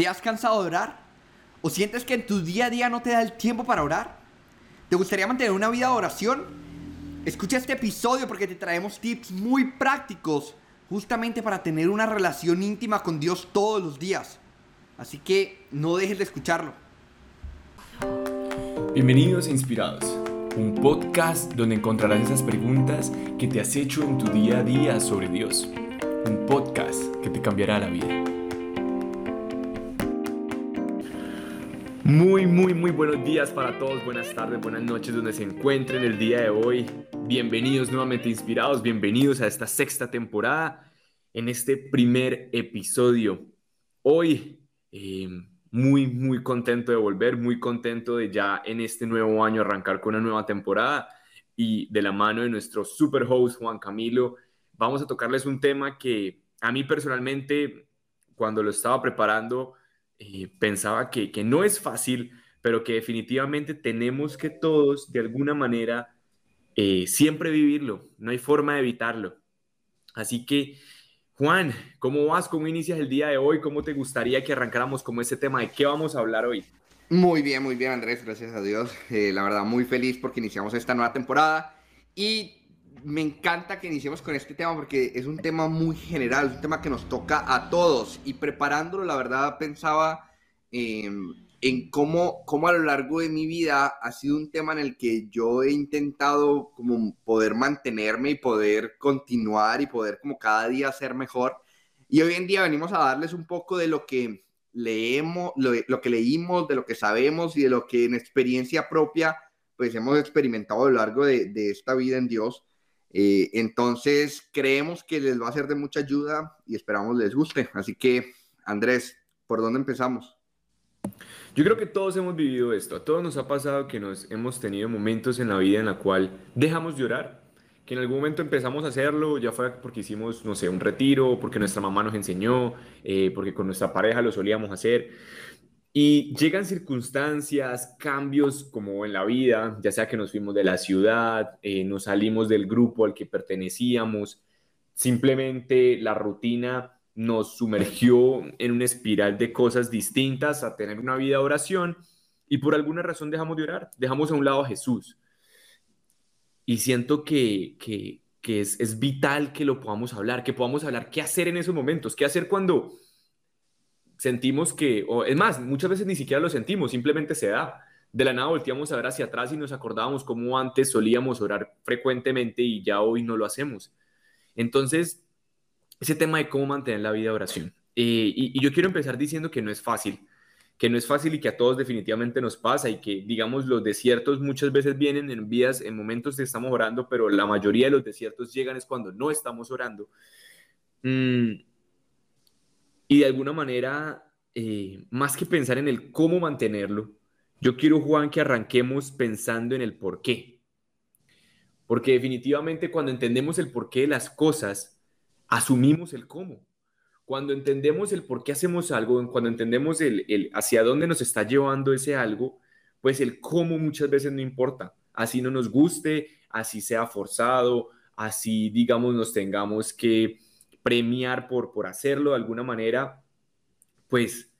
¿Te has cansado de orar? ¿O sientes que en tu día a día no te da el tiempo para orar? ¿Te gustaría mantener una vida de oración? Escucha este episodio porque te traemos tips muy prácticos justamente para tener una relación íntima con Dios todos los días. Así que no dejes de escucharlo. Bienvenidos a Inspirados, un podcast donde encontrarás esas preguntas que te has hecho en tu día a día sobre Dios. Un podcast que te cambiará la vida. Muy, muy, muy buenos días para todos, buenas tardes, buenas noches donde se encuentren el día de hoy. Bienvenidos nuevamente inspirados, bienvenidos a esta sexta temporada, en este primer episodio. Hoy, eh, muy, muy contento de volver, muy contento de ya en este nuevo año arrancar con una nueva temporada y de la mano de nuestro super host Juan Camilo, vamos a tocarles un tema que a mí personalmente, cuando lo estaba preparando, eh, pensaba que, que no es fácil, pero que definitivamente tenemos que todos, de alguna manera, eh, siempre vivirlo. No hay forma de evitarlo. Así que, Juan, ¿cómo vas? ¿Cómo inicias el día de hoy? ¿Cómo te gustaría que arrancáramos con ese tema? ¿De qué vamos a hablar hoy? Muy bien, muy bien, Andrés, gracias a Dios. Eh, la verdad, muy feliz porque iniciamos esta nueva temporada y me encanta que iniciemos con este tema porque es un tema muy general, es un tema que nos toca a todos. Y preparándolo, la verdad, pensaba em, en cómo, cómo a lo largo de mi vida ha sido un tema en el que yo he intentado como poder mantenerme y poder continuar y poder como cada día ser mejor. Y hoy en día venimos a darles un poco de lo que leemos, lo, lo que leímos, de lo que sabemos y de lo que en experiencia propia pues hemos experimentado a lo largo de, de esta vida en Dios. Eh, entonces, creemos que les va a ser de mucha ayuda y esperamos les guste. Así que, Andrés, ¿por dónde empezamos? Yo creo que todos hemos vivido esto. A todos nos ha pasado que nos hemos tenido momentos en la vida en la cual dejamos de orar, que en algún momento empezamos a hacerlo, ya fue porque hicimos, no sé, un retiro, porque nuestra mamá nos enseñó, eh, porque con nuestra pareja lo solíamos hacer. Y llegan circunstancias, cambios como en la vida, ya sea que nos fuimos de la ciudad, eh, nos salimos del grupo al que pertenecíamos, simplemente la rutina nos sumergió en una espiral de cosas distintas a tener una vida de oración y por alguna razón dejamos de orar, dejamos a un lado a Jesús. Y siento que, que, que es, es vital que lo podamos hablar, que podamos hablar qué hacer en esos momentos, qué hacer cuando sentimos que, o es más, muchas veces ni siquiera lo sentimos, simplemente se da. De la nada volteamos a ver hacia atrás y nos acordábamos cómo antes solíamos orar frecuentemente y ya hoy no lo hacemos. Entonces, ese tema de cómo mantener la vida de oración. Eh, y, y, yo quiero empezar diciendo que no es fácil, que no es fácil y que a todos definitivamente nos pasa y que, digamos, los desiertos muchas veces vienen en vías, en momentos que estamos orando, pero la mayoría de los desiertos llegan es cuando no estamos orando. Mm, y de alguna manera, eh, más que pensar en el cómo mantenerlo, yo quiero, Juan, que arranquemos pensando en el por qué. Porque definitivamente cuando entendemos el porqué de las cosas, asumimos el cómo. Cuando entendemos el por qué hacemos algo, cuando entendemos el, el hacia dónde nos está llevando ese algo, pues el cómo muchas veces no importa. Así no nos guste, así sea forzado, así digamos nos tengamos que premiar por, por hacerlo de alguna manera, pues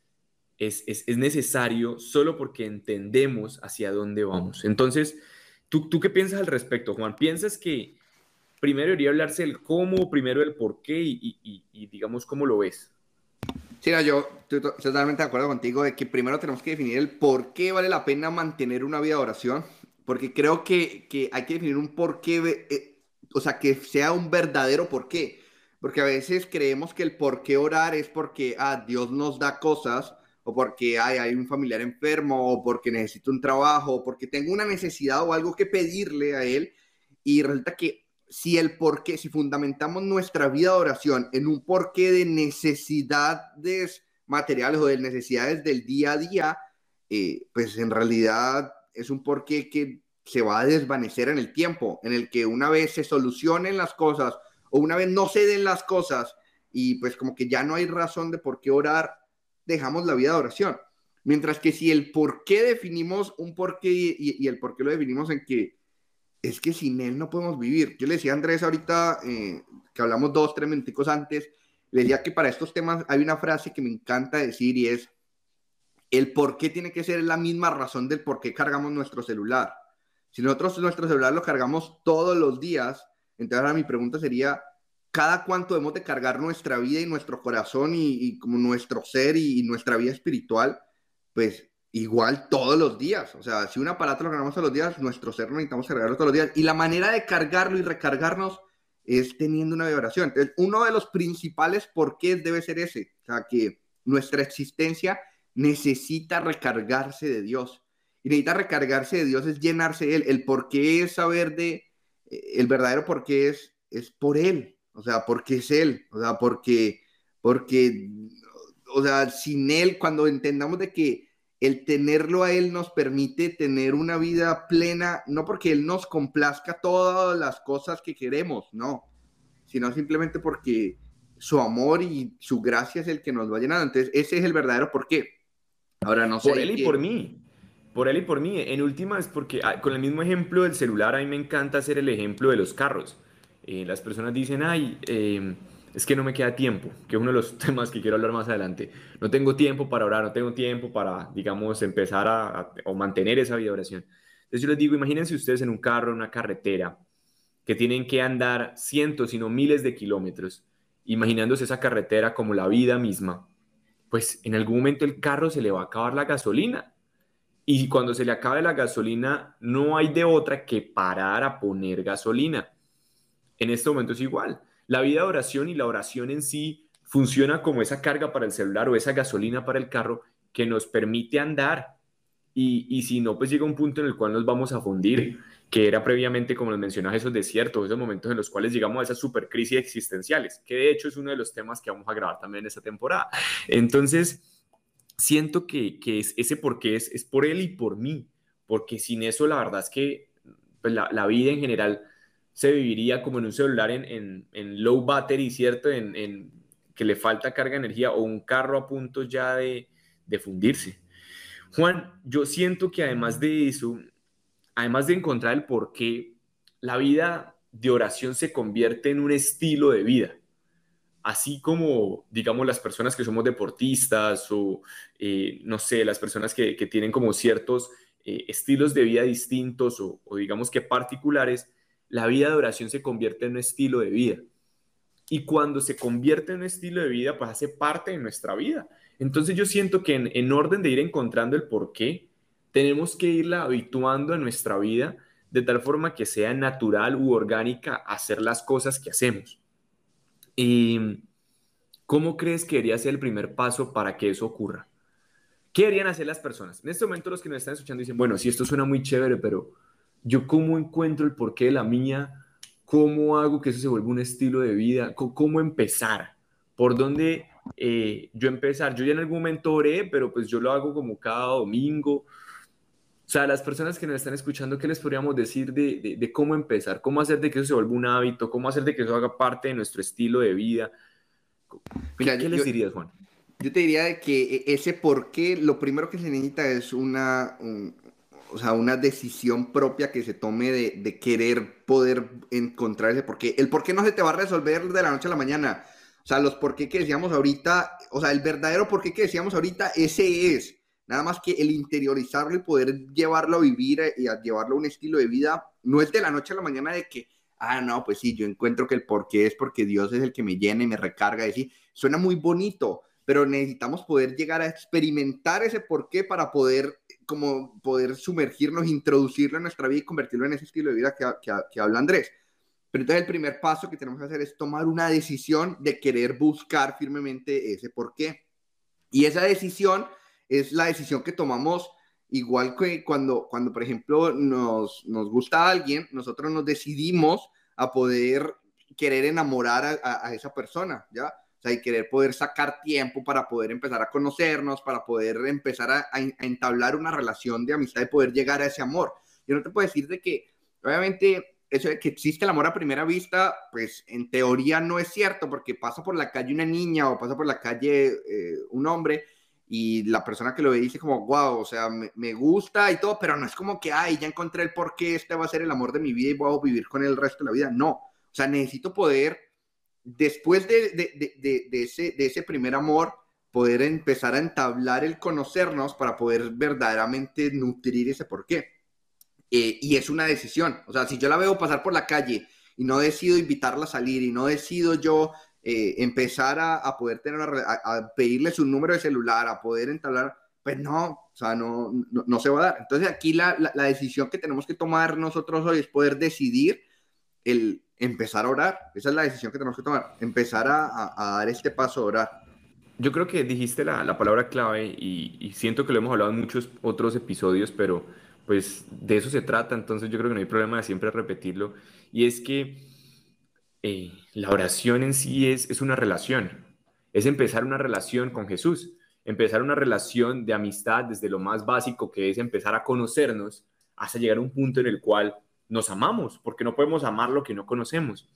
es, es, es, necesario solo porque entendemos hacia dónde vamos. Entonces, ¿tú, ¿tú qué piensas al respecto, Juan? ¿Piensas que primero debería hablarse del cómo, primero del por qué y, y, y digamos cómo lo ves? Sí, no, yo estoy totalmente de acuerdo contigo de que primero tenemos que definir el por qué vale la pena mantener una vida de oración, porque creo que, que hay que definir un por qué, eh, o sea, que sea un verdadero por qué. Porque a veces creemos que el por qué orar es porque ah, Dios nos da cosas, o porque ay, hay un familiar enfermo, o porque necesito un trabajo, o porque tengo una necesidad o algo que pedirle a Él. Y resulta que si el por qué, si fundamentamos nuestra vida de oración en un porqué de necesidades materiales o de necesidades del día a día, eh, pues en realidad es un porqué que se va a desvanecer en el tiempo, en el que una vez se solucionen las cosas o una vez no se den las cosas y pues como que ya no hay razón de por qué orar, dejamos la vida de oración. Mientras que si el por qué definimos un por qué y, el por qué lo definimos en que es que sin él no podemos vivir. Yo le decía a Andrés ahorita, eh, que hablamos dos, tres minuticos antes, le decía que para estos temas hay una frase que me encanta decir y es, el por qué tiene que ser la misma razón del por qué cargamos nuestro celular. Si nosotros nuestro celular lo cargamos todos los días, entonces ahora mi pregunta sería, ¿cada cuánto debemos de cargar nuestra vida y nuestro corazón y, como nuestro ser y, nuestra vida espiritual? Pues igual todos los días. O sea, si un aparato lo cargamos todos los días, nuestro ser necesitamos cargarlo todos los días. Y la manera de cargarlo y recargarnos es teniendo una vibración. Entonces, uno de los principales por qué debe ser ese. O sea, que nuestra existencia necesita recargarse de Dios. Y necesita recargarse de Dios es llenarse de Él. El por qué es saber de, el verdadero por qué es, es por Él. O sea, porque es Él. O sea, porque, porque, o sea, sin Él, cuando entendamos de que el tenerlo a Él nos permite tener una vida plena, no porque Él nos complazca todas las cosas que queremos, no, sino simplemente porque su amor y su gracia es el que nos va llenando. Entonces, ese es el verdadero por qué. Ahora, no sé. Por Él y por mí. Por Él y por mí. En última es porque, ah, con el mismo ejemplo del celular, a mí me encanta hacer el ejemplo de los carros. Eh, las personas dicen, ay, eh, es que no me queda tiempo, que es uno de los temas que quiero hablar más adelante. No tengo tiempo para orar, no tengo tiempo para, digamos, empezar a, o mantener esa vida de oración. Entonces yo les digo, imagínense ustedes en un carro, en una carretera, que tienen que andar cientos, sino miles de kilómetros, imaginándose esa carretera como la vida misma, pues en algún momento el carro se le va a acabar la gasolina. Y cuando se le acabe la gasolina, no hay de otra que parar a poner gasolina. En este momento es igual la vida de oración y la oración en sí funciona como esa carga para el celular o esa gasolina para el carro que nos permite andar. Y, si no, pues llega un punto en el cual nos vamos a fundir, que era previamente, como les mencionaba, esos desiertos, esos momentos en los cuales llegamos a esas super crisis existenciales, que de hecho es uno de los temas que vamos a grabar también en esta temporada. Entonces, siento que, es, ese por qué es, es por él y por mí, porque sin eso la verdad es que pues, la, la vida en general se viviría como en un celular en, low battery, ¿cierto? En, que le falta carga de energía o un carro a punto ya de, fundirse. Juan, yo siento que además de eso, además de encontrar el por qué, la vida de oración se convierte en un estilo de vida. Así como, digamos, las personas que somos deportistas o, eh, no sé, las personas que, tienen como ciertos eh, estilos de vida distintos o, digamos que particulares, la vida de oración se convierte en un estilo de vida. Y cuando se convierte en un estilo de vida, pues hace parte de nuestra vida. Entonces yo siento que en, orden de ir encontrando el por qué, tenemos que irla habituando a nuestra vida de tal forma que sea natural u orgánica hacer las cosas que hacemos. ¿Y cómo crees que debería ser el primer paso para que eso ocurra? ¿Qué deberían hacer las personas? En este momento los que nos están escuchando dicen, bueno, sí, esto suena muy chévere, pero yo cómo encuentro el porqué de la mía, cómo hago que eso se vuelva un estilo de vida, cómo empezar, por dónde eh, yo empezar. Yo ya en algún momento oré, pero pues yo lo hago como cada domingo. O sea, las personas que nos están escuchando, ¿qué les podríamos decir de, cómo empezar? ¿Cómo hacer de que eso se vuelva un hábito? ¿Cómo hacer de que eso haga parte de nuestro estilo de vida? Mira, ¿Qué, les dirías, Juan? Yo te diría que e, ese por qué, lo primero que se necesita es una, o sea, una decisión propia que se tome de, querer poder encontrar ese porqué. El porqué no se te va a resolver de la noche a la mañana. O sea, los porqué que decíamos ahorita, o sea, el verdadero porqué que decíamos ahorita, ese es. Nada más que el interiorizarlo y poder llevarlo a vivir y a llevarlo a un estilo de vida, no es de la noche a la mañana de que, ah, no, pues sí, yo encuentro que el porqué es porque Dios es el que me llena y me recarga. Y sí, suena muy bonito, pero necesitamos poder llegar a experimentar ese porqué para poder como poder sumergirnos, introducirlo en nuestra vida y convertirlo en ese estilo de vida que, que, habla Andrés. Pero entonces el primer paso que tenemos que hacer es tomar una decisión de querer buscar firmemente ese porqué. Y esa decisión es la decisión que tomamos igual que cuando, cuando por ejemplo, nos, nos gusta a alguien, nosotros nos decidimos a poder querer enamorar a, esa persona, ¿ya? O sea, y querer poder sacar tiempo para poder empezar a conocernos, para poder empezar a, entablar una relación de amistad y poder llegar a ese amor. Yo no te puedo decir de que, obviamente, eso de que existe el amor a primera vista, pues en teoría no es cierto, porque pasa por la calle una niña o pasa por la calle eh, un hombre y la persona que lo ve dice como, wow, o sea, me, me, gusta y todo, pero no es como que, ay, ya encontré el por qué este va a ser el amor de mi vida y voy a vivir con él el resto de la vida. No, o sea, necesito poder después de, ese, de ese primer amor, poder empezar a entablar el conocernos para poder verdaderamente nutrir ese porqué. Eh, y es una decisión. O sea, si yo la veo pasar por la calle y no decido invitarla a salir y no decido yo eh, empezar a, poder tener, a, pedirle su número de celular, a poder entablar, pues no, o sea, no, no, se va a dar. Entonces aquí la, la, decisión que tenemos que tomar nosotros hoy es poder decidir el empezar a orar. Esa es la decisión que tenemos que tomar, empezar a, a dar este paso a orar. Yo creo que dijiste la, la palabra clave y, y siento que lo hemos hablado en muchos otros episodios, pero pues de eso se trata, entonces yo creo que no hay problema de siempre repetirlo, y es que eh, la oración en sí es, es una relación, es empezar una relación con Jesús, empezar una relación de amistad desde lo más básico que es empezar a conocernos hasta llegar a un punto en el cual nos amamos, porque no podemos amar lo que no conocemos.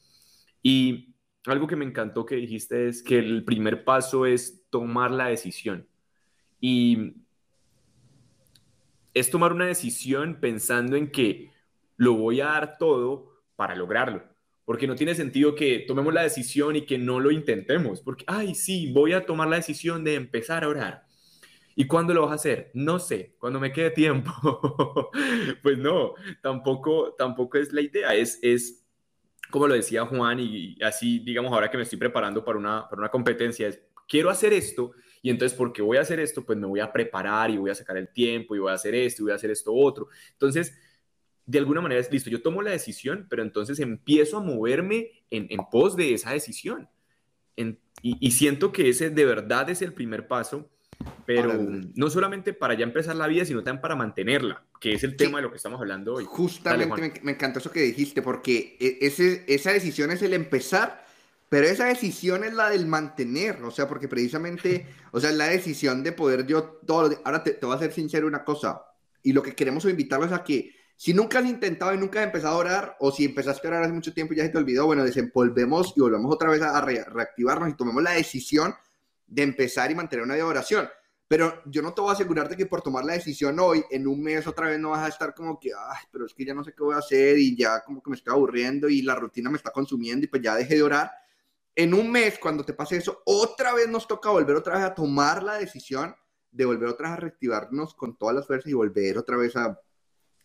Y algo que me encantó que dijiste es que el primer paso es tomar la decisión. Y es tomar una decisión pensando en que lo voy a dar todo para lograrlo. Porque no tiene sentido que tomemos la decisión y que no lo intentemos. Porque, ay, sí, voy a tomar la decisión de empezar a orar. ¿Y cuándo lo vas a hacer? No sé, cuando me quede tiempo. pues no, tampoco, tampoco es la idea. Es, es, como lo decía Juan, y así, digamos, ahora que me estoy preparando para una, para una competencia, es, quiero hacer esto y entonces, porque voy a hacer esto, pues me voy a preparar y voy a sacar el tiempo y voy a hacer esto y voy a hacer esto otro. Entonces, de alguna manera es listo, yo tomo la decisión, pero entonces empiezo a moverme en, en pos de esa decisión. y, y, siento que ese de verdad es el primer paso, pero no solamente para ya empezar la vida, sino también para mantenerla, que es el tema de lo que estamos hablando hoy. Justamente me, me, encantó eso que dijiste, porque e, ese, esa decisión es el empezar pero esa decisión es la del mantener, o sea, porque precisamente, o sea, es la decisión de poder yo todo. Ahora te, te voy a ser sincero una cosa, y lo que queremos invitarlos a que si nunca has intentado y nunca has empezado a orar, o si empezaste a orar hace mucho tiempo y ya se te olvidó, bueno, desempolvemos y volvemos otra vez a, reactivarnos y tomemos la decisión de empezar y mantener una vida de oración. Pero yo no te voy a asegurarte que por tomar la decisión hoy, en un mes otra vez no vas a estar como que, ay, pero es que ya no sé qué voy a hacer y ya como que me estoy aburriendo y la rutina me está consumiendo y pues ya dejé de orar en un mes, cuando te pase eso, otra vez nos toca volver otra vez a tomar la decisión de volver otra vez a reactivarnos con todas las fuerzas y volver otra vez a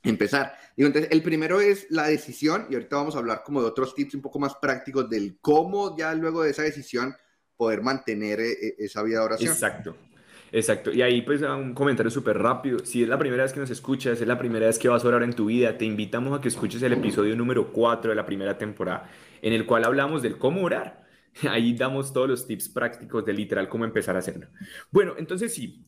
empezar. Digo, entonces, el primero es la decisión y ahorita vamos a hablar como de otros tips un poco más prácticos del cómo ya luego de esa decisión poder mantener eh, eh, esa vida de oración. Exacto. Exacto. Y ahí pues un comentario súper rápido. Si es la primera vez que nos escuchas, es la primera vez que vas a orar en tu vida, te invitamos a que escuches el episodio número 4 de la primera temporada, en el cual hablamos del cómo orar. Ahí damos todos los tips prácticos de literal cómo empezar a hacerlo. Bueno, entonces sí,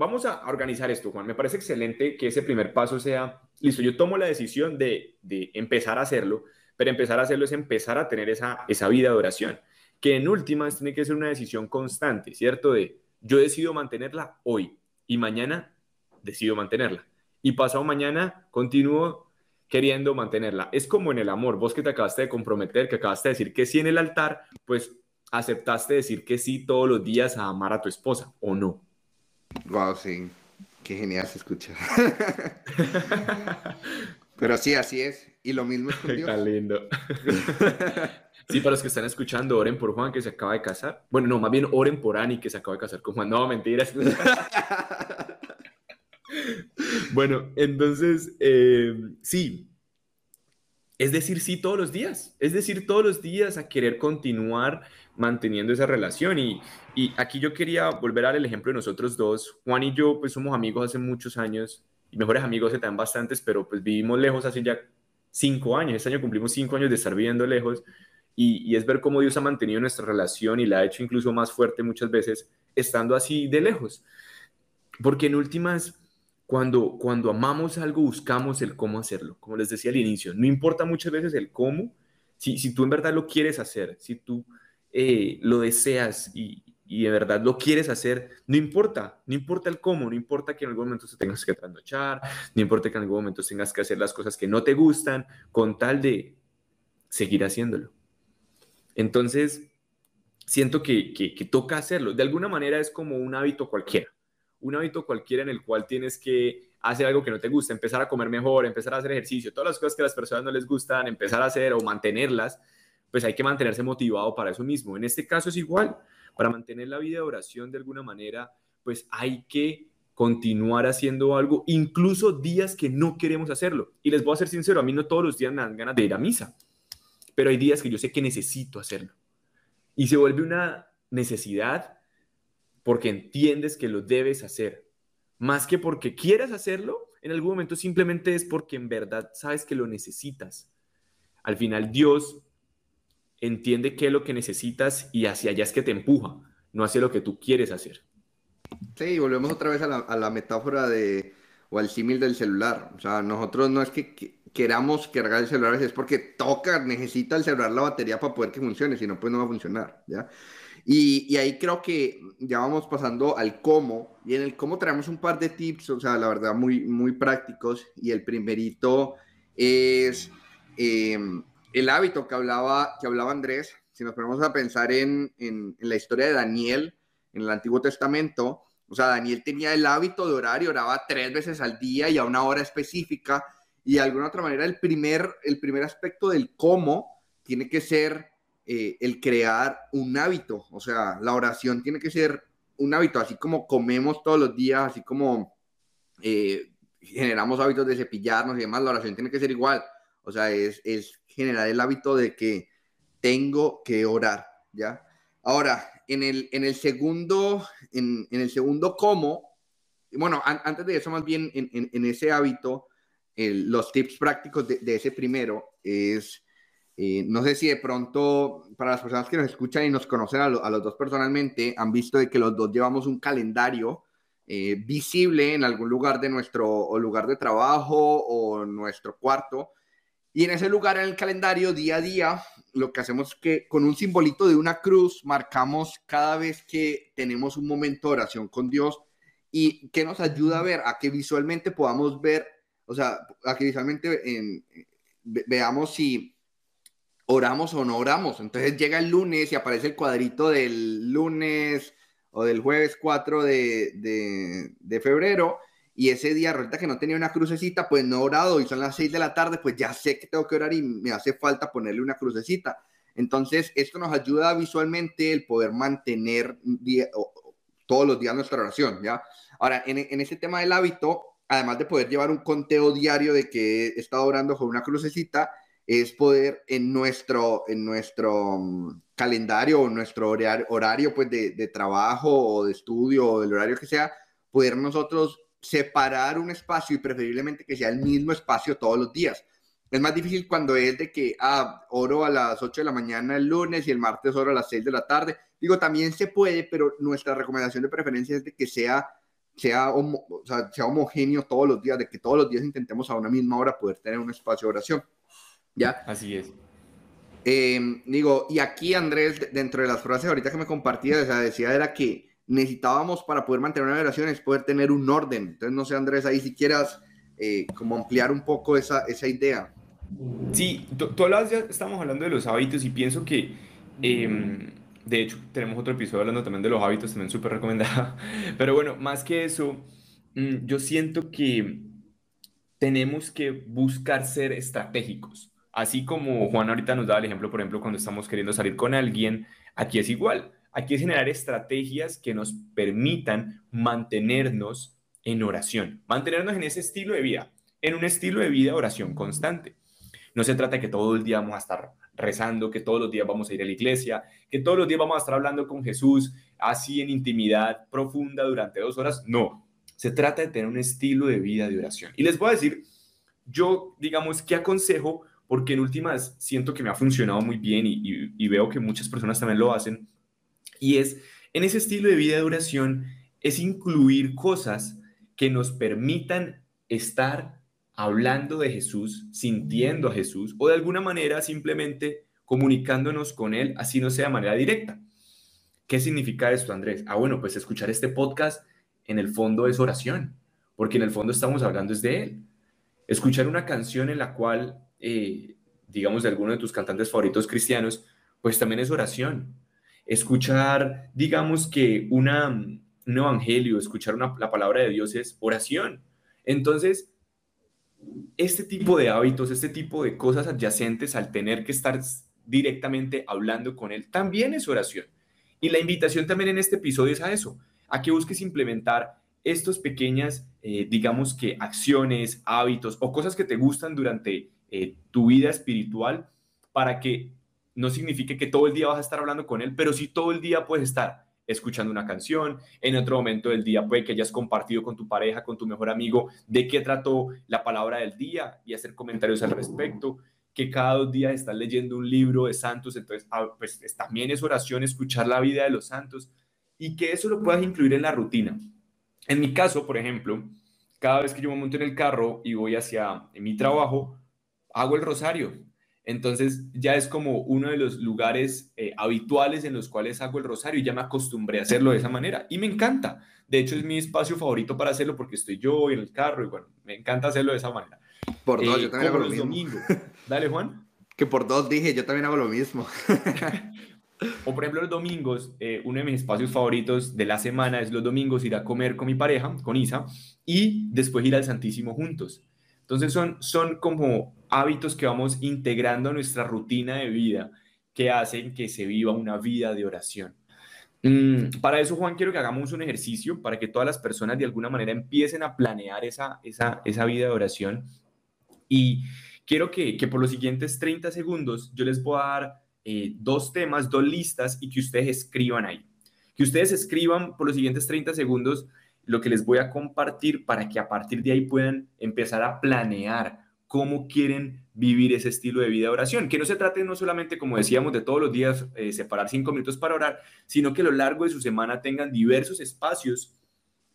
vamos a organizar esto, Juan. Me parece excelente que ese primer paso sea, listo, yo tomo la decisión de, empezar a hacerlo, pero empezar a hacerlo es empezar a tener esa, esa vida de oración, que en últimas tiene que ser una decisión constante, ¿cierto? De yo decido mantenerla hoy y mañana decido mantenerla. Y pasado mañana continúo queriendo mantenerla. Es como en el amor, vos que te acabaste de comprometer, que acabaste de decir que sí en el altar, pues aceptaste decir que sí todos los días a amar a tu esposa, ¿o no? Wow, sí. Qué genial se escucha. Pero sí, así es. Y lo mismo es con Dios. lindo. Sí, para los que están escuchando, oren por Juan que se acaba de casar. Bueno, no, más bien oren por Ani que se acaba de casar con Juan. No, mentiras. bueno, entonces, eh, sí. Es decir, sí todos los días. Es decir, todos los días a querer continuar manteniendo esa relación. Y, y aquí yo quería volver a dar el ejemplo de nosotros dos. Juan y yo, pues somos amigos hace muchos años y mejores amigos se dan bastantes, pero pues vivimos lejos hace ya cinco años. Este año cumplimos cinco años de estar viviendo lejos. Y, y, es ver cómo Dios ha mantenido nuestra relación y la ha hecho incluso más fuerte muchas veces estando así de lejos. Porque en últimas, cuando, cuando amamos algo, buscamos el cómo hacerlo, como les decía al inicio. No importa muchas veces el cómo, si, si tú en verdad lo quieres hacer, si tú eh, lo deseas y, y, de verdad lo quieres hacer, no importa, no importa el cómo, no importa que en algún momento te tengas que trasnochar, no importa que en algún momento tengas que hacer las cosas que no te gustan, con tal de seguir haciéndolo. Entonces, siento que, que, que toca hacerlo. De alguna manera es como un hábito cualquiera un hábito cualquiera en el cual tienes que hacer algo que no te gusta, empezar a comer mejor, empezar a hacer ejercicio, todas las cosas que a las personas no les gustan, empezar a hacer o mantenerlas, pues hay que mantenerse motivado para eso mismo. En este caso es igual, Para mantener la vida de oración de alguna manera, pues hay que continuar haciendo algo, incluso días que no queremos hacerlo. Y les voy a ser sincero, a mí no todos los días me dan ganas de ir a misa, pero hay días que yo sé que necesito hacerlo. Y se vuelve una necesidad porque entiendes que lo debes hacer. Más que porque quieras hacerlo, en algún momento simplemente es porque en verdad sabes que lo necesitas. Al final Dios entiende qué es lo que necesitas y hacia allá es que te empuja, no hacia lo que tú quieres hacer. Sí, volvemos otra vez a la, metáfora de, o al símil del celular. O sea, nosotros no es que, queramos cargar el celular, es porque toca, necesita el celular la batería para poder que funcione, si no, pues no va a funcionar, ¿ya? Y, y, ahí creo que ya vamos pasando al cómo, y en el cómo traemos un par de tips, o sea, la verdad, muy, muy prácticos, y el primerito es em, el hábito que hablaba, que hablaba Andrés, si nos ponemos a pensar en, en, en la historia de Daniel, en el Antiguo Testamento, o sea, Daniel tenía el hábito de orar y oraba tres veces al día y a una hora específica. Y de alguna otra manera, el primer, el primer aspecto del cómo tiene que ser eh, el crear un hábito. O sea, la oración tiene que ser un hábito, así como comemos todos los días, así como eh, generamos hábitos de cepillarnos y demás, la oración tiene que ser igual. O sea, es, generar el hábito de que tengo que orar, ¿ya? Ahora, en el, en el segundo, en, en el segundo cómo, bueno, antes de eso, más bien en, en ese hábito, los tips prácticos de, de ese primero es, eh, no sé si de pronto, para las personas que nos escuchan y nos conocen a, a los dos personalmente, han visto de que los dos llevamos un calendario eh, visible en algún lugar de nuestro lugar de trabajo o nuestro cuarto, y en ese lugar en el calendario, día a día, lo que hacemos es que con un simbolito de una cruz marcamos cada vez que tenemos un momento de oración con Dios y que nos ayuda a ver, a que visualmente podamos ver, o sea, a que visualmente veamos si oramos o no oramos. Entonces llega el lunes y aparece el cuadrito del lunes o del jueves 4 de, de, febrero y ese día resulta que no tenía una crucecita, pues no he orado y son las 6 de la tarde, pues ya sé que tengo que orar y me hace falta ponerle una crucecita. Entonces, esto nos ayuda visualmente el poder mantener todos los días nuestra oración, ¿ya? Ahora, en, en ese tema del hábito, además de poder llevar un conteo diario de que he estado orando con una crucecita, es poder en nuestro, en nuestro mm, calendario o nuestro horario, horario pues de, de trabajo o de estudio o del horario que sea, poder nosotros separar un espacio y preferiblemente que sea el mismo espacio todos los días. Es más difícil cuando es de que, ah, oro a las 8 de la mañana el lunes y el martes oro a las 6 de la tarde. Digo, también se puede, pero nuestra recomendación de preferencia es de que sea, sea, sea, homogéneo todos los días, de que todos los días intentemos a una misma hora poder tener un espacio de oración. ¿Ya? Así es. Em, digo, y aquí Andrés, dentro de las frases ahorita que me compartía, decía era que necesitábamos para poder mantener una relación es poder tener un orden. Entonces, no sé, Andrés, ahí si quieras eh, como ampliar un poco esa, esa idea. Sí, todas ya estamos hablando de los hábitos y pienso que, em, de hecho, tenemos otro episodio hablando también de los hábitos, también súper recomendado. Pero bueno, más que eso, mm, yo siento que tenemos que buscar ser estratégicos. Así como Juan ahorita nos da el ejemplo, por ejemplo, cuando estamos queriendo salir con alguien, aquí es igual Aquí es generar estrategias que nos permitan mantenernos en oración, mantenernos en ese estilo de vida, en un estilo de vida oración constante. No se trata de que todo el día vamos a estar rezando, que todos los días vamos a ir a la iglesia, que todos los días vamos a estar hablando con Jesús así en intimidad profunda durante dos horas. No, se trata de tener un estilo de vida de oración. Y les voy a decir, yo digamos que aconsejo, porque en últimas siento que me ha funcionado muy bien y, veo que muchas personas también lo hacen, y es, en ese estilo de vida de oración, es incluir cosas que nos permitan estar hablando de Jesús, sintiendo a Jesús, o de alguna manera simplemente comunicándonos con Él, así no sea de manera directa. ¿Qué significa esto, Andrés? Ah, bueno, pues escuchar este podcast en el fondo es oración, porque en el fondo estamos hablando es de Él. Escuchar una canción en la cual, eh, digamos, de alguno de tus cantantes favoritos cristianos, pues también es oración escuchar, digamos que una, un evangelio, escuchar la palabra de Dios es oración. Entonces, este tipo de hábitos, este tipo de cosas adyacentes al tener que estar directamente hablando con Él, también es oración. Y la invitación también en este episodio es a eso, a que busques implementar estos pequeñas, eh, digamos que acciones, hábitos o cosas que te gustan durante eh, tu vida espiritual para que no signifique que todo el día vas a estar hablando con él, pero sí todo el día puedes estar escuchando una canción, en otro momento del día puede que hayas compartido con tu pareja, con tu mejor amigo, de qué trató la palabra del día y hacer comentarios al respecto, que cada dos días estás leyendo un libro de santos, entonces ah, pues también es oración escuchar la vida de los santos y que eso lo puedas incluir en la rutina. En mi caso, por ejemplo, cada vez que yo me monto en el carro y voy hacia mi trabajo, hago el rosario. Entonces ya es como uno de los lugares eh, habituales en los cuales hago el rosario y ya me acostumbré a hacerlo de esa manera y me encanta. De hecho es mi espacio favorito para hacerlo porque estoy yo en el carro y bueno, me encanta hacerlo de esa manera. Por dos, yo eh, también hago lo mismo. Dale, Juan. Que por dos dije, yo también hago lo mismo. o por ejemplo los domingos, eh, uno de mis espacios favoritos de la semana es los domingos ir a comer con mi pareja, con Isa, y después ir al Santísimo juntos. Entonces son, son como hábitos que vamos integrando a nuestra rutina de vida que hacen que se viva una vida de oración. Mm, para eso, Juan, quiero que hagamos un ejercicio para que todas las personas de alguna manera empiecen a planear esa, esa, esa vida de oración. Y quiero que, que, por los siguientes 30 segundos yo les voy a dar eh, dos temas, dos listas y que ustedes escriban ahí. Que ustedes escriban por los siguientes 30 segundos lo que les voy a compartir para que a partir de ahí puedan empezar a planear cómo quieren vivir ese estilo de vida de oración. Que no se trate no solamente, como decíamos, de todos los días eh, separar cinco minutos para orar, sino que a lo largo de su semana tengan diversos espacios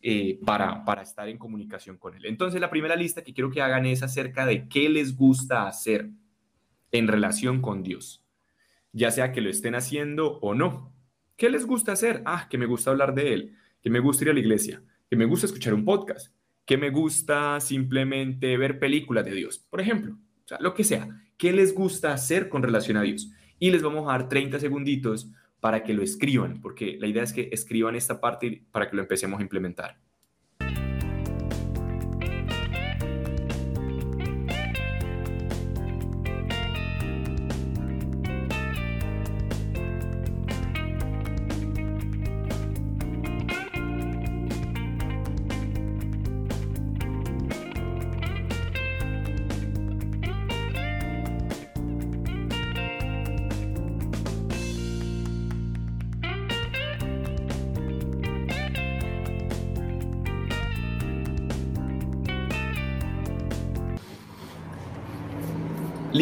eh, para, para estar en comunicación con Él. Entonces, la primera lista que quiero que hagan es acerca de qué les gusta hacer en relación con Dios, ya sea que lo estén haciendo o no. ¿Qué les gusta hacer? Ah, que me gusta hablar de Él, que me gusta ir a la iglesia, que me gusta escuchar un podcast, que me gusta simplemente ver películas de Dios, por ejemplo. O sea, lo que sea. ¿Qué les gusta hacer con relación a Dios? Y les vamos a dar 30 segunditos para que lo escriban, porque la idea es que escriban esta parte para que lo empecemos a implementar.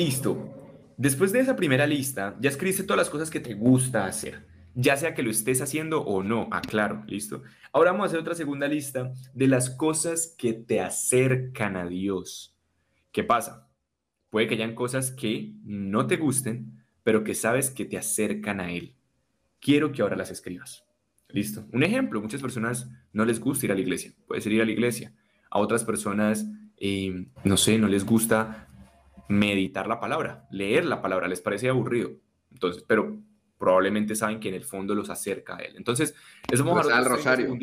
Listo. Después de esa primera lista, ya escribiste todas las cosas que te gusta hacer, ya sea que lo estés haciendo o no, aclaro, ah, listo. Ahora vamos a hacer otra segunda lista de las cosas que te acercan a Dios. ¿Qué pasa? Puede que hayan cosas que no te gusten, pero que sabes que te acercan a Él. Quiero que ahora las escribas. Listo. Un ejemplo, muchas personas no les gusta ir a la iglesia. Puede ser ir a la iglesia. A otras personas, eh, no sé, no les gusta meditar la palabra, leer la palabra, les parece aburrido. Entonces, pero probablemente saben que en el fondo los acerca a él. Entonces, eso vamos a el rosario.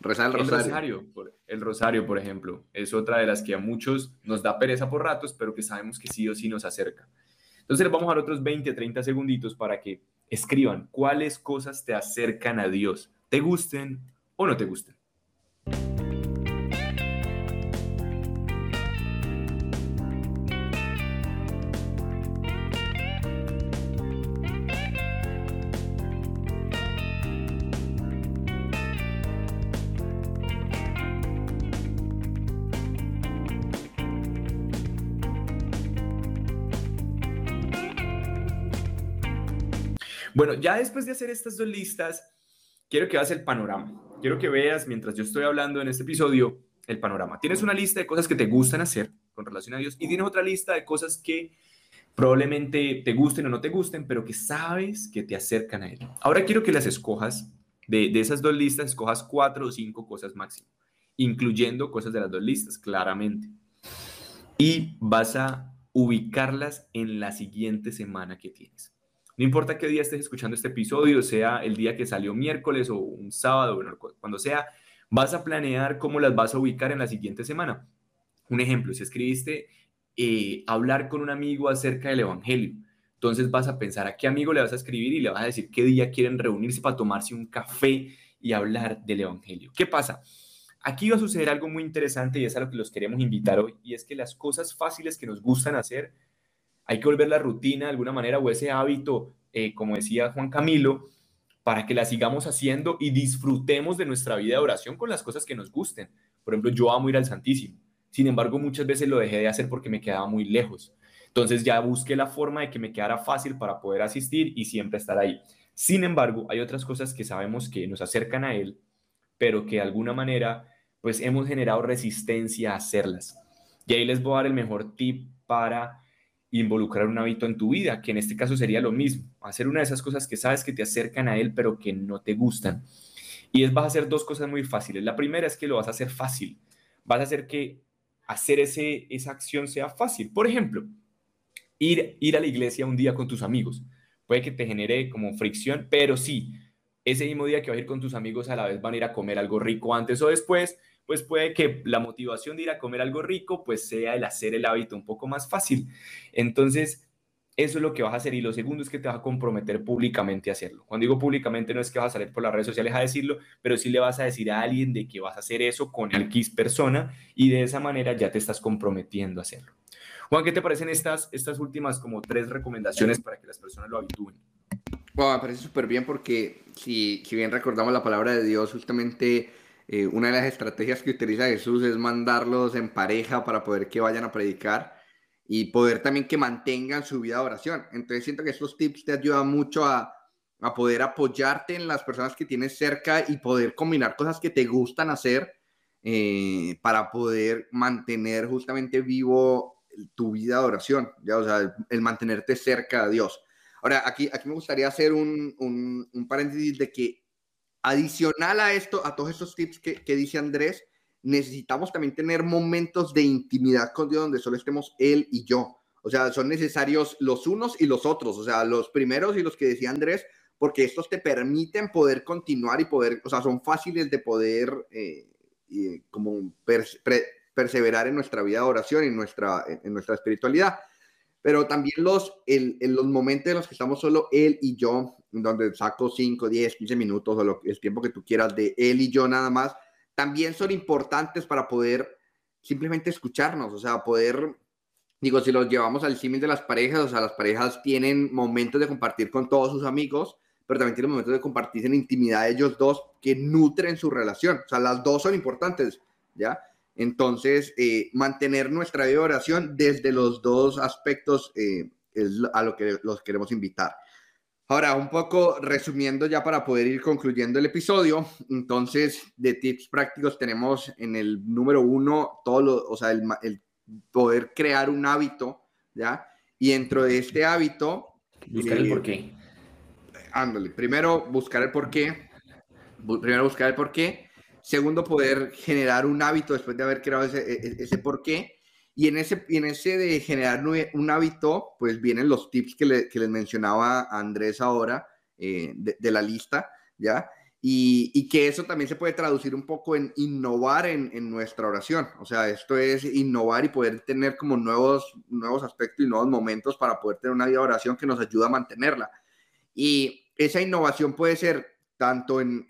Rezar el rosario. El rosario, por, el rosario, por ejemplo, es otra de las que a muchos nos da pereza por ratos, pero que sabemos que sí o sí nos acerca. Entonces, les vamos a dar otros 20, 30 segunditos para que escriban cuáles cosas te acercan a Dios, te gusten o no te gusten. Bueno, ya después de hacer estas dos listas, quiero que veas el panorama. Quiero que veas, mientras yo estoy hablando en este episodio, el panorama. Tienes una lista de cosas que te gustan hacer con relación a Dios y tienes otra lista de cosas que probablemente te gusten o no te gusten, pero que sabes que te acercan a Él. Ahora quiero que las escojas, de, esas dos listas, escojas cuatro o cinco cosas máximo, incluyendo cosas de las dos listas, claramente. Y vas a ubicarlas en la siguiente semana que tienes. No importa qué día estés escuchando este episodio, sea el día que salió miércoles o un sábado, cuando sea, vas a planear cómo las vas a ubicar en la siguiente semana. Un ejemplo, si escribiste eh, hablar con un amigo acerca del Evangelio, Entonces vas a pensar a qué amigo le vas a escribir y le vas a decir qué día quieren reunirse para tomarse un café y hablar del Evangelio. ¿Qué pasa? Aquí va a suceder algo muy interesante y es a lo que los queremos invitar hoy, y es que las cosas fáciles que nos gustan hacer, hay que volver la rutina de alguna manera o ese hábito, eh, como decía Juan Camilo, para que la sigamos haciendo y disfrutemos de nuestra vida de oración con las cosas que nos gusten. Por ejemplo, yo amo ir al Santísimo. Sin embargo, muchas veces lo dejé de hacer porque me quedaba muy lejos. Entonces ya busqué la forma de que me quedara fácil para poder asistir y siempre estar ahí. Sin embargo, hay otras cosas que sabemos que nos acercan a Él, pero que de alguna manera pues hemos generado resistencia a hacerlas. Y ahí les voy a dar el mejor tip para involucrar un hábito en tu vida, que en este caso sería lo mismo, hacer una de esas cosas que sabes que te acercan a él, pero que no te gustan. Y es vas a hacer dos cosas muy fáciles. La primera es que lo vas a hacer fácil. Vas a hacer que hacer ese, esa acción sea fácil. Por ejemplo, ir, ir a la iglesia un día con tus amigos. Puede que te genere como fricción, pero sí, ese mismo día que vas a ir con tus amigos a la vez van a ir a comer algo rico antes o después, pues puede que la motivación de ir a comer algo rico, pues sea el hacer el hábito un poco más fácil. Entonces, eso es lo que vas a hacer. Y lo segundo es que te vas a comprometer públicamente a hacerlo. Cuando digo públicamente, no es que vas a salir por las redes sociales a decirlo, pero sí le vas a decir a alguien de que vas a hacer eso con X persona y de esa manera ya te estás comprometiendo a hacerlo. Juan, ¿qué te parecen estas, estas últimas como tres recomendaciones para que las personas lo habitúen? Bueno, me parece súper bien porque si, si bien recordamos la palabra de Dios, justamente eh, una de las estrategias que utiliza Jesús es mandarlos en pareja para poder que vayan a predicar y poder también que mantengan su vida de oración. Entonces siento que estos tips te ayudan mucho a, a poder apoyarte en las personas que tienes cerca y poder combinar cosas que te gustan hacer eh, para poder mantener justamente vivo tu vida de oración, ya, o sea, el, mantenerte cerca de Dios. Ahora, aquí, aquí me gustaría hacer un, un, un paréntesis de que Adicional a esto, a todos estos tips que, dice Andrés, necesitamos también tener momentos de intimidad con Dios donde solo estemos Él y yo. O sea, son necesarios los unos y los otros, o sea, los primeros y los que decía Andrés, porque estos te permiten poder continuar y poder, o sea, son fáciles de poder eh, como perseverar en nuestra vida de oración en nuestra, en nuestra espiritualidad pero también los, en los momentos en los que estamos solo él y yo, donde saco 5, 10, 15 minutos o lo, el tiempo que tú quieras de él y yo nada más, también son importantes para poder simplemente escucharnos, o sea, poder, digo, si los llevamos al símil de las parejas, o sea, las parejas tienen momentos de compartir con todos sus amigos, pero también tienen momentos de compartir en intimidad ellos dos que nutren su relación, o sea, las dos son importantes, ¿ya? Entonces, eh, mantener nuestra vida de oración desde los dos aspectos eh, es a lo que los queremos invitar. Ahora, un poco resumiendo ya para poder ir concluyendo el episodio, entonces de tips prácticos tenemos en el número uno todo lo, o sea, el, el poder crear un hábito, ¿ya? Y dentro de este hábito... Buscar el eh, porqué. Ándale, primero buscar el porqué, primero buscar el porqué Segundo, poder generar un hábito después de haber creado ese, e, e, ese por qué. Y en ese, en ese de generar un hábito, pues vienen los tips que, les mencionaba Andrés ahora eh, de, la lista, ¿ya? Y, y, que eso también se puede traducir un poco en innovar en, en, nuestra oración. O sea, esto es innovar y poder tener como nuevos, nuevos aspectos y nuevos momentos para poder tener una vida de oración que nos ayuda a mantenerla. Y esa innovación puede ser tanto en,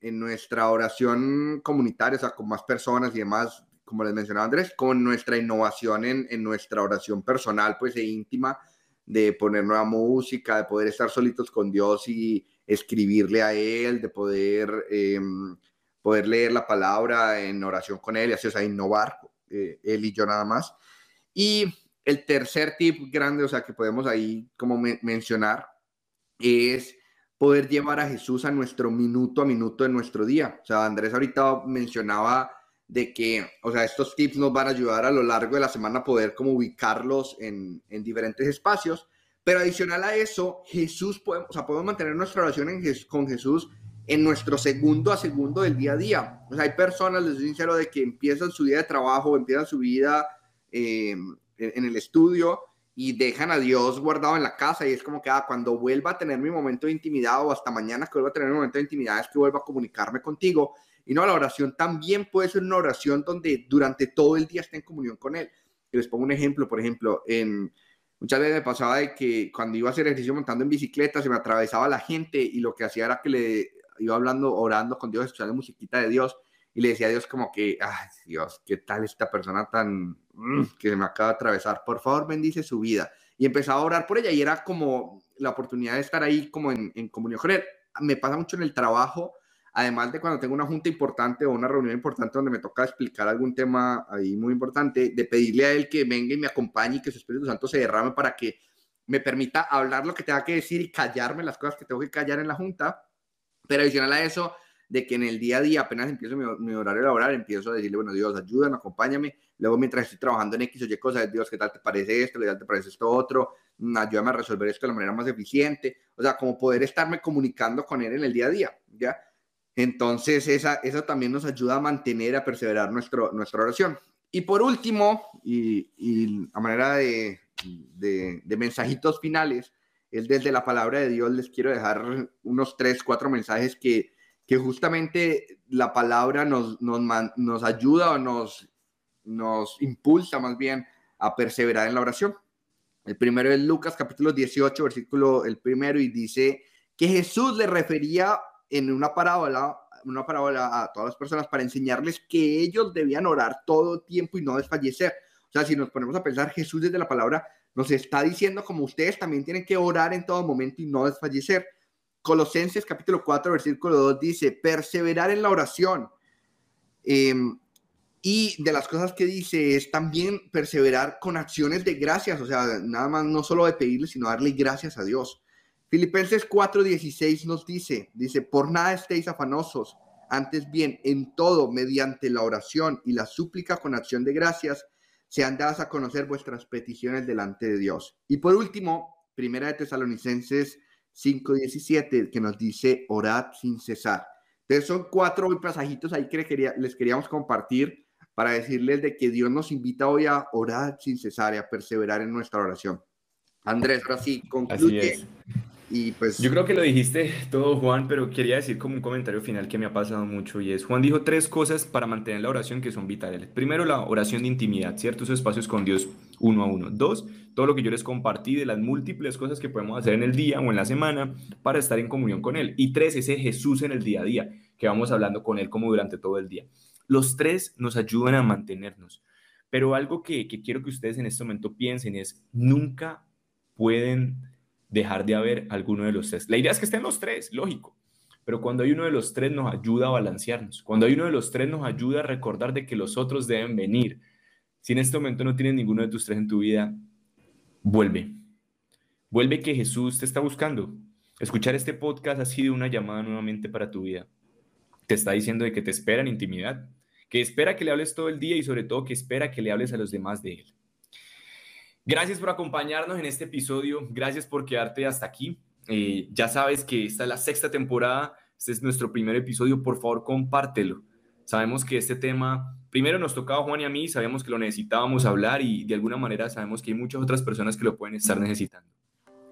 en, nuestra oración comunitaria, o sea, con más personas y demás, como les mencionaba Andrés, con nuestra innovación en, en nuestra oración personal, pues, e íntima, de poner nueva música, de poder estar solitos con Dios y escribirle a Él, de poder, em, poder leer la palabra en oración con Él y así, o sea, innovar, eh, Él y yo nada más. Y el tercer tip grande, o sea, que podemos ahí como mencionar, es poder llevar a Jesús a nuestro minuto a minuto de nuestro día. O sea, Andrés ahorita mencionaba de que, o sea, estos tips nos van a ayudar a lo largo de la semana a poder como ubicarlos en, en diferentes espacios. Pero adicional a eso, Jesús, podemos, o sea, podemos mantener nuestra relación en, con Jesús en nuestro segundo a segundo del día a día. O sea, hay personas, les soy sincero, de que empiezan su día de trabajo, empiezan su vida eh, en el estudio y dejan a Dios guardado en la casa y es como que ah, cuando vuelva a tener mi momento de intimidad o hasta mañana que vuelva a tener mi momento de intimidad es que vuelva a comunicarme contigo. Y no, la oración también puede ser una oración donde durante todo el día esté en comunión con Él. Y les pongo un ejemplo, por ejemplo, en, Muchas veces me pasaba de que cuando iba a hacer ejercicio montando en bicicleta se me atravesaba la gente y lo que hacía era que le iba hablando, orando con Dios, escuchando musiquita de Dios y le decía a Dios como que, ay Dios, ¿qué tal esta persona tan mm, que me acaba de atravesar? Por favor, bendice su vida. Y empezaba a orar por ella y era como la oportunidad de estar ahí como en, en comunión con él. Me pasa mucho en el trabajo además de cuando tengo una junta importante o una reunión importante donde me toca explicar algún tema ahí muy importante, de pedirle a él que venga y me acompañe y que su Espíritu Santo se derrame para que me permita hablar lo que tenga que decir y callarme las cosas que tengo que callar en la junta. Pero adicional a eso, de que en el día a día, apenas empiezo mi, horario laboral, empiezo a decirle, bueno, Dios, ayúdame, acompáñame. Luego, mientras estoy trabajando en X o Y cosas, Dios, ¿qué tal te parece esto? ¿Qué tal te parece esto otro? Mm, ayúdame a resolver esto de la manera más eficiente. O sea, como poder estarme comunicando con él en el día a día, ¿ya? Entonces, esa, eso también nos ayuda a mantener, a perseverar nuestro, nuestra oración. Y por último, y, a manera de, de, mensajitos finales, es desde la palabra de Dios, les quiero dejar unos tres, cuatro mensajes que, que justamente la palabra nos, nos, ayuda o nos, nos impulsa más bien a perseverar en la oración. El primero es Lucas capítulo 18, versículo el primero, y dice que Jesús le refería en una parábola, una parábola a todas las personas para enseñarles que ellos debían orar todo tiempo y no desfallecer. O sea, si nos ponemos a pensar, Jesús desde la palabra nos está diciendo como ustedes también tienen que orar en todo momento y no desfallecer. Colosenses capítulo 4, versículo 2 dice, perseverar en la oración. Em, y de las cosas que dice es también perseverar con acciones de gracias, o sea, nada más no solo de pedirle, sino darle gracias a Dios. Filipenses 4:16 nos dice, dice, por nada estéis afanosos, antes bien, en todo, mediante la oración y la súplica con acción de gracias, sean dadas a conocer vuestras peticiones delante de Dios. Y por último, Primera de Tesalonicenses 5:17, que nos dice, orad sin cesar. Entonces son cuatro pasajitos ahí que les queríamos compartir para decirles de que Dios nos invita hoy a orar sin cesar y a perseverar en nuestra oración. Andrés, ahora sí, concluye pues... Yo creo que lo dijiste todo, Juan, pero quería decir como un comentario final que me ha pasado mucho y es, Juan dijo tres cosas para mantener la oración que son vitales. Primero, la oración de intimidad, ¿cierto? Esos espacios con Dios uno a uno. Dos, todo lo que yo les compartí de las múltiples cosas que podemos hacer en el día o en la semana para estar en comunión con Él. Y tres, ese Jesús en el día a día, que vamos hablando con Él como durante todo el día. Los tres nos ayudan a mantenernos. Pero algo que, que quiero que ustedes en este momento piensen es, nunca pueden dejar de haber alguno de los tres. La idea es que estén los tres, lógico, pero cuando hay uno de los tres nos ayuda a balancearnos, cuando hay uno de los tres nos ayuda a recordar de que los otros deben venir. Si en este momento no tienes ninguno de tus tres en tu vida, vuelve. Vuelve que Jesús te está buscando. Escuchar este podcast ha sido una llamada nuevamente para tu vida. Te está diciendo de que te espera en intimidad, que espera que le hables todo el día y sobre todo que espera que le hables a los demás de él. Gracias por acompañarnos en este episodio. Gracias por quedarte hasta aquí. Eh, ya sabes que esta es la sexta temporada. Este es nuestro primer episodio. Por favor, compártelo. Sabemos que este tema, primero nos tocaba Juan y a mí, sabemos que lo necesitábamos hablar y de alguna manera sabemos que hay muchas otras personas que lo pueden estar necesitando.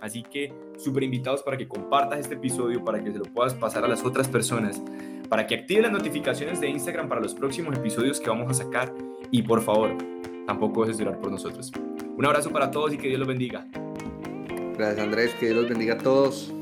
Así que súper invitados para que compartas este episodio, para que se lo puedas pasar a las otras personas, para que actives las notificaciones de Instagram para los próximos episodios que vamos a sacar y por favor, tampoco dejes de orar por nosotros. Un abrazo para todos y que Dios los bendiga. Gracias Andrés, que Dios los bendiga a todos.